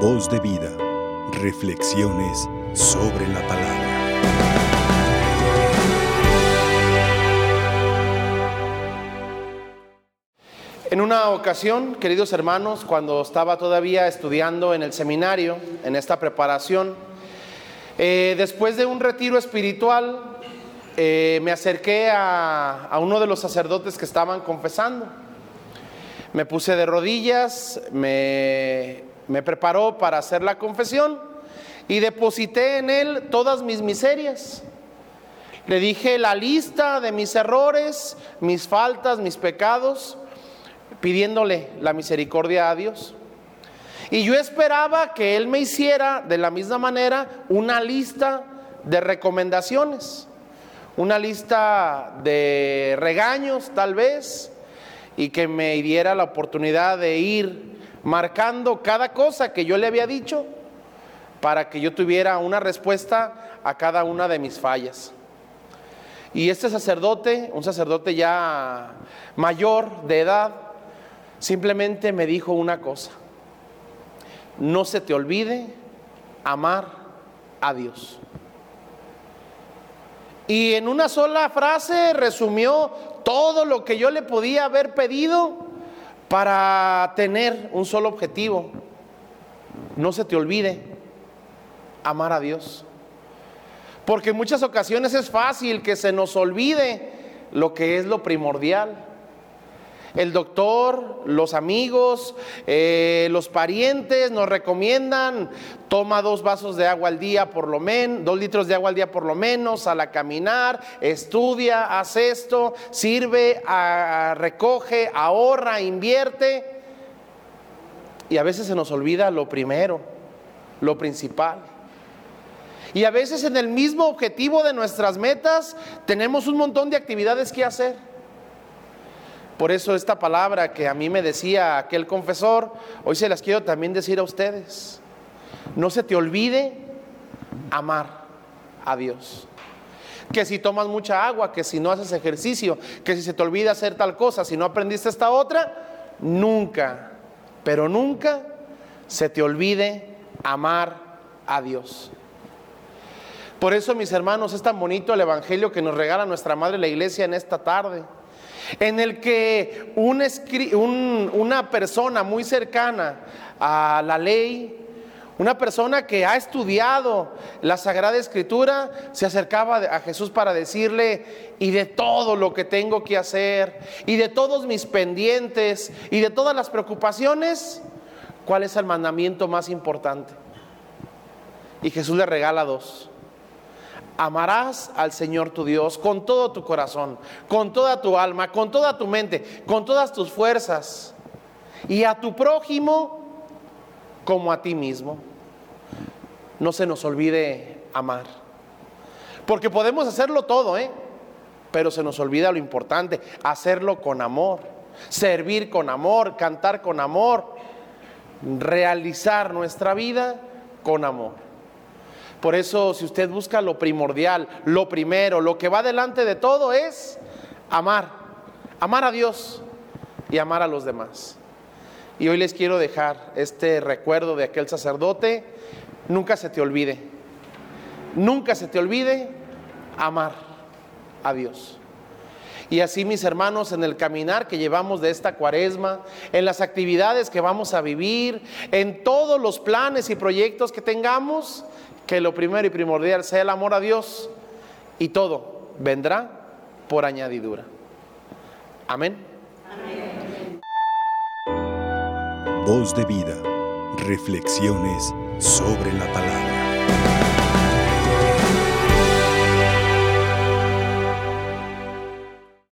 Voz de vida. Reflexiones sobre la palabra. En una ocasión, queridos hermanos, cuando estaba todavía estudiando en el seminario, en esta preparación, eh, después de un retiro espiritual, eh, me acerqué a, a uno de los sacerdotes que estaban confesando. Me puse de rodillas, me, me preparó para hacer la confesión y deposité en él todas mis miserias. Le dije la lista de mis errores, mis faltas, mis pecados, pidiéndole la misericordia a Dios. Y yo esperaba que Él me hiciera de la misma manera una lista de recomendaciones, una lista de regaños tal vez, y que me diera la oportunidad de ir marcando cada cosa que yo le había dicho para que yo tuviera una respuesta a cada una de mis fallas. Y este sacerdote, un sacerdote ya mayor de edad, simplemente me dijo una cosa, no se te olvide amar a Dios. Y en una sola frase resumió todo lo que yo le podía haber pedido para tener un solo objetivo. No se te olvide amar a Dios. Porque en muchas ocasiones es fácil que se nos olvide lo que es lo primordial el doctor, los amigos, eh, los parientes nos recomiendan, toma dos vasos de agua al día por lo menos, dos litros de agua al día por lo menos, a caminar, estudia, haz esto, sirve, recoge, ahorra, invierte. Y a veces se nos olvida lo primero, lo principal. Y a veces en el mismo objetivo de nuestras metas tenemos un montón de actividades que hacer. Por eso esta palabra que a mí me decía aquel confesor, hoy se las quiero también decir a ustedes. No se te olvide amar a Dios. Que si tomas mucha agua, que si no haces ejercicio, que si se te olvida hacer tal cosa, si no aprendiste esta otra, nunca, pero nunca se te olvide amar a Dios. Por eso, mis hermanos, es tan bonito el Evangelio que nos regala nuestra Madre la Iglesia en esta tarde en el que una persona muy cercana a la ley, una persona que ha estudiado la Sagrada Escritura, se acercaba a Jesús para decirle, y de todo lo que tengo que hacer, y de todos mis pendientes, y de todas las preocupaciones, ¿cuál es el mandamiento más importante? Y Jesús le regala dos. Amarás al Señor tu Dios con todo tu corazón, con toda tu alma, con toda tu mente, con todas tus fuerzas. Y a tu prójimo como a ti mismo. No se nos olvide amar. Porque podemos hacerlo todo, ¿eh? Pero se nos olvida lo importante, hacerlo con amor, servir con amor, cantar con amor, realizar nuestra vida con amor. Por eso, si usted busca lo primordial, lo primero, lo que va delante de todo es amar, amar a Dios y amar a los demás. Y hoy les quiero dejar este recuerdo de aquel sacerdote. Nunca se te olvide, nunca se te olvide amar a Dios. Y así mis hermanos, en el caminar que llevamos de esta cuaresma, en las actividades que vamos a vivir, en todos los planes y proyectos que tengamos, que lo primero y primordial sea el amor a Dios y todo vendrá por añadidura. Amén. Voz de vida. Reflexiones sobre la palabra.